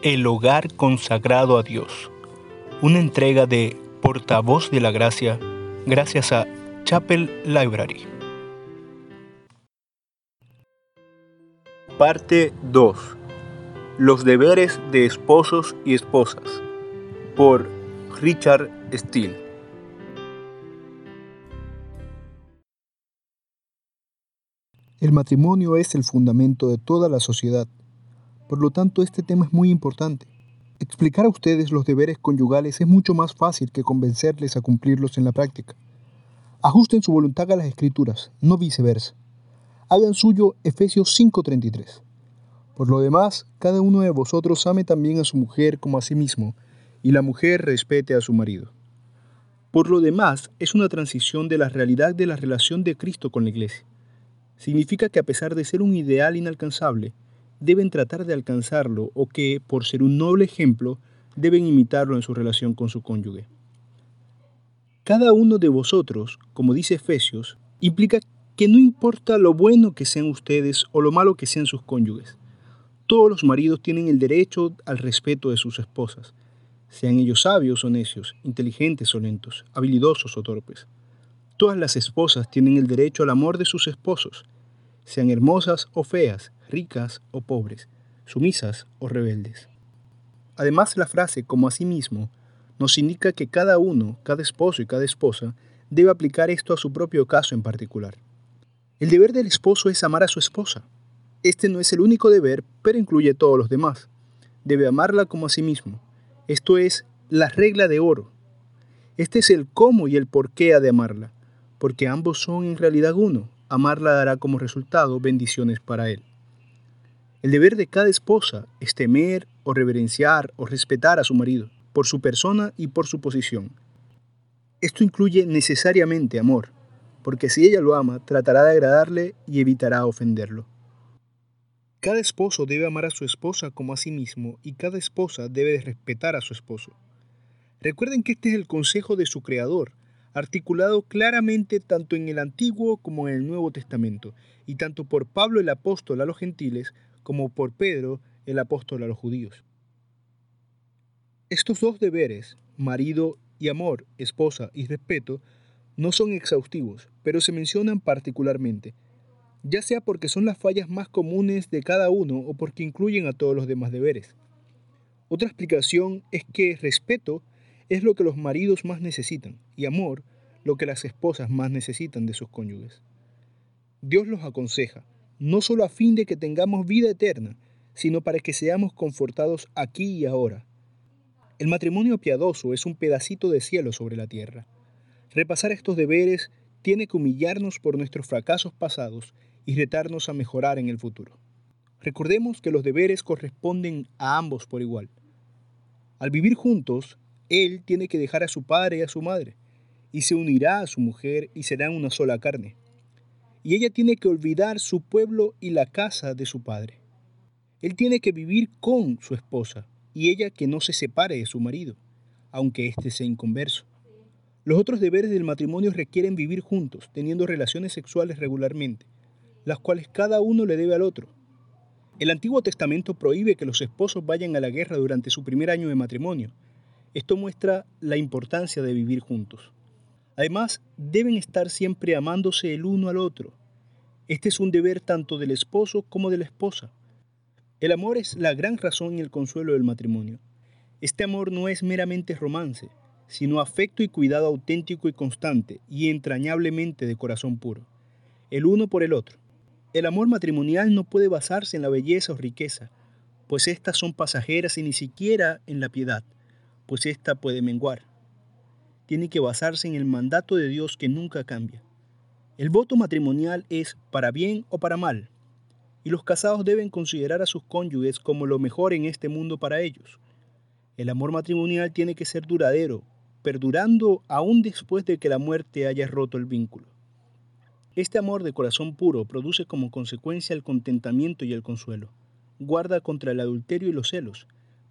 El hogar consagrado a Dios. Una entrega de Portavoz de la Gracia gracias a Chapel Library. Parte 2. Los deberes de esposos y esposas. Por Richard Steele. El matrimonio es el fundamento de toda la sociedad. Por lo tanto, este tema es muy importante. Explicar a ustedes los deberes conyugales es mucho más fácil que convencerles a cumplirlos en la práctica. Ajusten su voluntad a las escrituras, no viceversa. Hagan suyo Efesios 5:33. Por lo demás, cada uno de vosotros ame también a su mujer como a sí mismo, y la mujer respete a su marido. Por lo demás, es una transición de la realidad de la relación de Cristo con la iglesia. Significa que a pesar de ser un ideal inalcanzable, deben tratar de alcanzarlo o que, por ser un noble ejemplo, deben imitarlo en su relación con su cónyuge. Cada uno de vosotros, como dice Efesios, implica que no importa lo bueno que sean ustedes o lo malo que sean sus cónyuges, todos los maridos tienen el derecho al respeto de sus esposas, sean ellos sabios o necios, inteligentes o lentos, habilidosos o torpes. Todas las esposas tienen el derecho al amor de sus esposos, sean hermosas o feas, ricas o pobres, sumisas o rebeldes. Además, la frase como mismo nos indica que cada uno, cada esposo y cada esposa debe aplicar esto a su propio caso en particular. El deber del esposo es amar a su esposa. Este no es el único deber, pero incluye todos los demás. Debe amarla como a sí mismo. Esto es la regla de oro. Este es el cómo y el por qué ha de amarla, porque ambos son en realidad uno. Amarla dará como resultado bendiciones para él. El deber de cada esposa es temer o reverenciar o respetar a su marido, por su persona y por su posición. Esto incluye necesariamente amor, porque si ella lo ama, tratará de agradarle y evitará ofenderlo. Cada esposo debe amar a su esposa como a sí mismo y cada esposa debe respetar a su esposo. Recuerden que este es el consejo de su Creador, articulado claramente tanto en el Antiguo como en el Nuevo Testamento, y tanto por Pablo el apóstol a los gentiles como por Pedro, el apóstol a los judíos. Estos dos deberes, marido y amor, esposa y respeto, no son exhaustivos, pero se mencionan particularmente, ya sea porque son las fallas más comunes de cada uno o porque incluyen a todos los demás deberes. Otra explicación es que respeto es lo que los maridos más necesitan y amor lo que las esposas más necesitan de sus cónyuges. Dios los aconseja, no solo a fin de que tengamos vida eterna, sino para que seamos confortados aquí y ahora. El matrimonio piadoso es un pedacito de cielo sobre la tierra. Repasar estos deberes tiene que humillarnos por nuestros fracasos pasados y retarnos a mejorar en el futuro. Recordemos que los deberes corresponden a ambos por igual. Al vivir juntos, él tiene que dejar a su padre y a su madre, y se unirá a su mujer y serán una sola carne y ella tiene que olvidar su pueblo y la casa de su padre. Él tiene que vivir con su esposa y ella que no se separe de su marido, aunque éste sea inconverso. Los otros deberes del matrimonio requieren vivir juntos, teniendo relaciones sexuales regularmente, las cuales cada uno le debe al otro. El Antiguo Testamento prohíbe que los esposos vayan a la guerra durante su primer año de matrimonio. Esto muestra la importancia de vivir juntos. Además, deben estar siempre amándose el uno al otro. Este es un deber tanto del esposo como de la esposa. El amor es la gran razón y el consuelo del matrimonio. Este amor no es meramente romance, sino afecto y cuidado auténtico y constante y entrañablemente de corazón puro, el uno por el otro. El amor matrimonial no puede basarse en la belleza o riqueza, pues éstas son pasajeras y ni siquiera en la piedad, pues ésta puede menguar tiene que basarse en el mandato de Dios que nunca cambia. El voto matrimonial es para bien o para mal, y los casados deben considerar a sus cónyuges como lo mejor en este mundo para ellos. El amor matrimonial tiene que ser duradero, perdurando aún después de que la muerte haya roto el vínculo. Este amor de corazón puro produce como consecuencia el contentamiento y el consuelo, guarda contra el adulterio y los celos,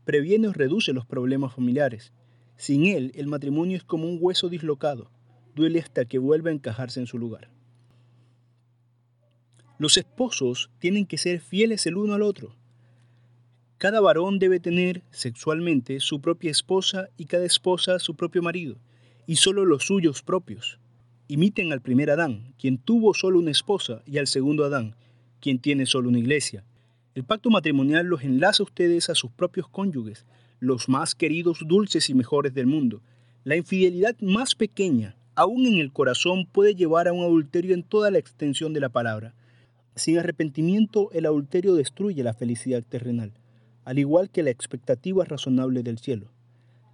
previene o reduce los problemas familiares, sin él, el matrimonio es como un hueso dislocado, duele hasta que vuelva a encajarse en su lugar. Los esposos tienen que ser fieles el uno al otro. Cada varón debe tener sexualmente su propia esposa y cada esposa su propio marido, y solo los suyos propios. Imiten al primer Adán, quien tuvo solo una esposa, y al segundo Adán, quien tiene solo una iglesia. El pacto matrimonial los enlaza a ustedes a sus propios cónyuges, los más queridos, dulces y mejores del mundo. La infidelidad más pequeña, aún en el corazón, puede llevar a un adulterio en toda la extensión de la palabra. Sin arrepentimiento, el adulterio destruye la felicidad terrenal al igual que la expectativa razonable del cielo.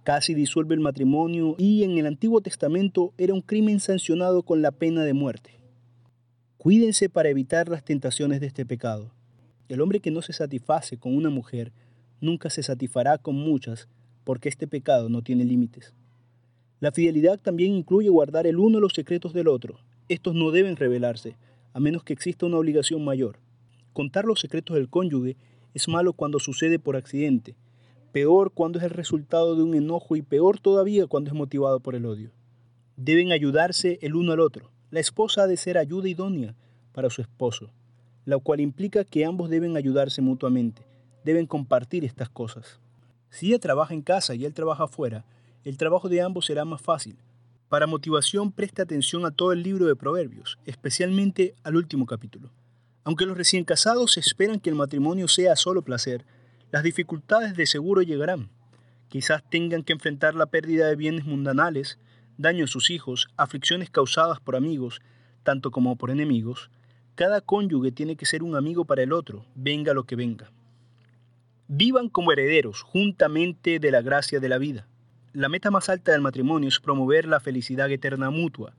Casi disuelve el matrimonio y en el Antiguo Testamento era un crimen sancionado con la pena de muerte. Cuídense para evitar las tentaciones de este pecado. El hombre que no se satisface con una mujer nunca se satisfará con muchas, porque este pecado no tiene límites. La fidelidad también incluye guardar el uno los secretos del otro. Estos no deben revelarse, a menos que exista una obligación mayor. Contar los secretos del cónyuge es malo cuando sucede por accidente, peor cuando es el resultado de un enojo y peor todavía cuando es motivado por el odio. Deben ayudarse el uno al otro. La esposa ha de ser ayuda idónea para su esposo, lo cual implica que ambos deben ayudarse mutuamente, deben compartir estas cosas. Si ella trabaja en casa y él trabaja afuera, el trabajo de ambos será más fácil. Para motivación, preste atención a todo el libro de Proverbios, especialmente al último capítulo. Aunque los recién casados esperan que el matrimonio sea solo placer, las dificultades de seguro llegarán. Quizás tengan que enfrentar la pérdida de bienes mundanales, daño a sus hijos, aflicciones causadas por amigos, tanto como por enemigos. Cada cónyuge tiene que ser un amigo para el otro, venga lo que venga. Vivan como herederos juntamente de la gracia de la vida. La meta más alta del matrimonio es promover la felicidad eterna mutua.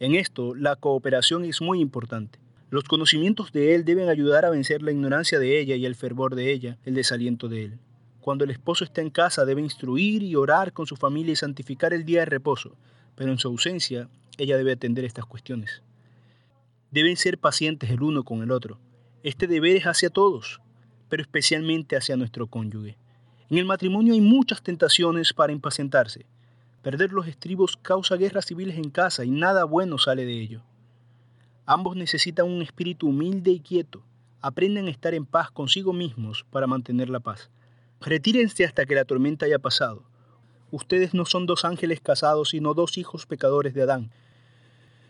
En esto, la cooperación es muy importante. Los conocimientos de él deben ayudar a vencer la ignorancia de ella y el fervor de ella, el desaliento de él. Cuando el esposo está en casa debe instruir y orar con su familia y santificar el día de reposo, pero en su ausencia ella debe atender estas cuestiones. Deben ser pacientes el uno con el otro. Este deber es hacia todos, pero especialmente hacia nuestro cónyuge. En el matrimonio hay muchas tentaciones para impacientarse. Perder los estribos causa guerras civiles en casa y nada bueno sale de ello. Ambos necesitan un espíritu humilde y quieto. Aprenden a estar en paz consigo mismos para mantener la paz. Retírense hasta que la tormenta haya pasado. Ustedes no son dos ángeles casados, sino dos hijos pecadores de Adán.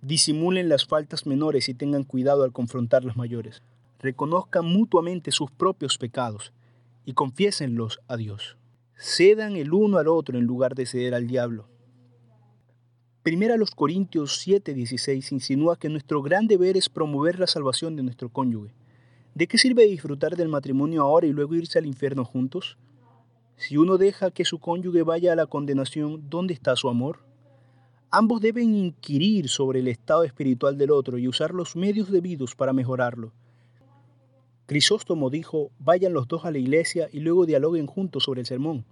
Disimulen las faltas menores y tengan cuidado al confrontar las mayores. Reconozcan mutuamente sus propios pecados y confiésenlos a Dios. Cedan el uno al otro en lugar de ceder al diablo. Primera los Corintios 7:16 insinúa que nuestro gran deber es promover la salvación de nuestro cónyuge. ¿De qué sirve disfrutar del matrimonio ahora y luego irse al infierno juntos? Si uno deja que su cónyuge vaya a la condenación, ¿dónde está su amor? Ambos deben inquirir sobre el estado espiritual del otro y usar los medios debidos para mejorarlo. Crisóstomo dijo, vayan los dos a la iglesia y luego dialoguen juntos sobre el sermón.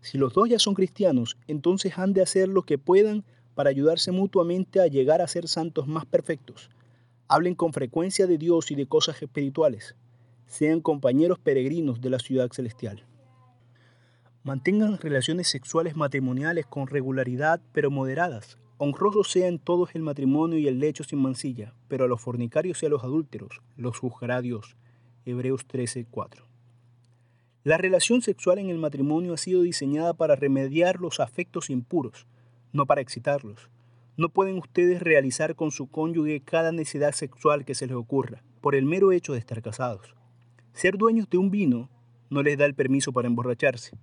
Si los dos ya son cristianos, entonces han de hacer lo que puedan para ayudarse mutuamente a llegar a ser santos más perfectos. Hablen con frecuencia de Dios y de cosas espirituales. Sean compañeros peregrinos de la ciudad celestial. Mantengan relaciones sexuales matrimoniales con regularidad pero moderadas. Honrosos sean todos el matrimonio y el lecho sin mancilla, pero a los fornicarios y a los adúlteros los juzgará Dios. Hebreos 13:4. La relación sexual en el matrimonio ha sido diseñada para remediar los afectos impuros, no para excitarlos. No pueden ustedes realizar con su cónyuge cada necesidad sexual que se les ocurra, por el mero hecho de estar casados. Ser dueños de un vino no les da el permiso para emborracharse.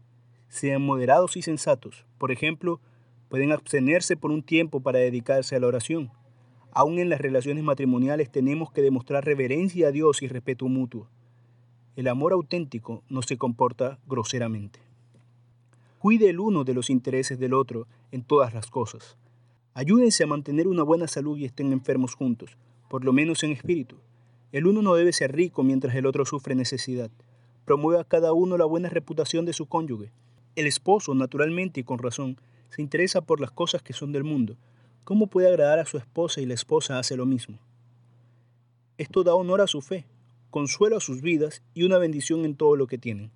Sean moderados y sensatos. Por ejemplo, pueden abstenerse por un tiempo para dedicarse a la oración. Aún en las relaciones matrimoniales tenemos que demostrar reverencia a Dios y respeto mutuo. El amor auténtico no se comporta groseramente. Cuide el uno de los intereses del otro en todas las cosas. Ayúdense a mantener una buena salud y estén enfermos juntos, por lo menos en espíritu. El uno no debe ser rico mientras el otro sufre necesidad. Promueva a cada uno la buena reputación de su cónyuge. El esposo, naturalmente y con razón, se interesa por las cosas que son del mundo. ¿Cómo puede agradar a su esposa y la esposa hace lo mismo? Esto da honor a su fe, consuelo a sus vidas y una bendición en todo lo que tienen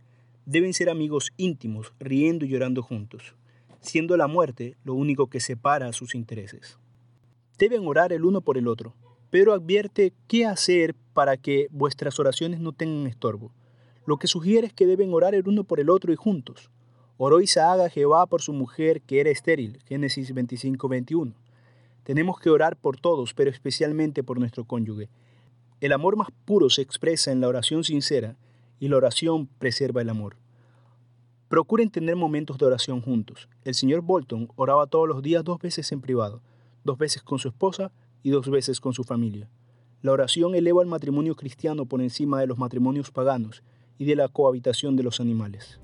deben ser amigos íntimos, riendo y llorando juntos, siendo la muerte lo único que separa a sus intereses. Deben orar el uno por el otro, pero advierte qué hacer para que vuestras oraciones no tengan estorbo. lo que sugiere es que deben orar el uno por el otro y juntos. Oró Isaac a Jehová por su mujer que era estéril, Génesis 25, 21. Tenemos que orar por todos, pero especialmente por nuestro cónyuge. El amor más puro se expresa en la oración sincera y la oración preserva el amor. Procuren tener momentos de oración juntos. El señor Bolton oraba todos los días dos veces en privado, dos veces con su esposa y dos veces con su familia. La oración eleva al matrimonio cristiano por encima de los matrimonios paganos y de la cohabitación de los animales.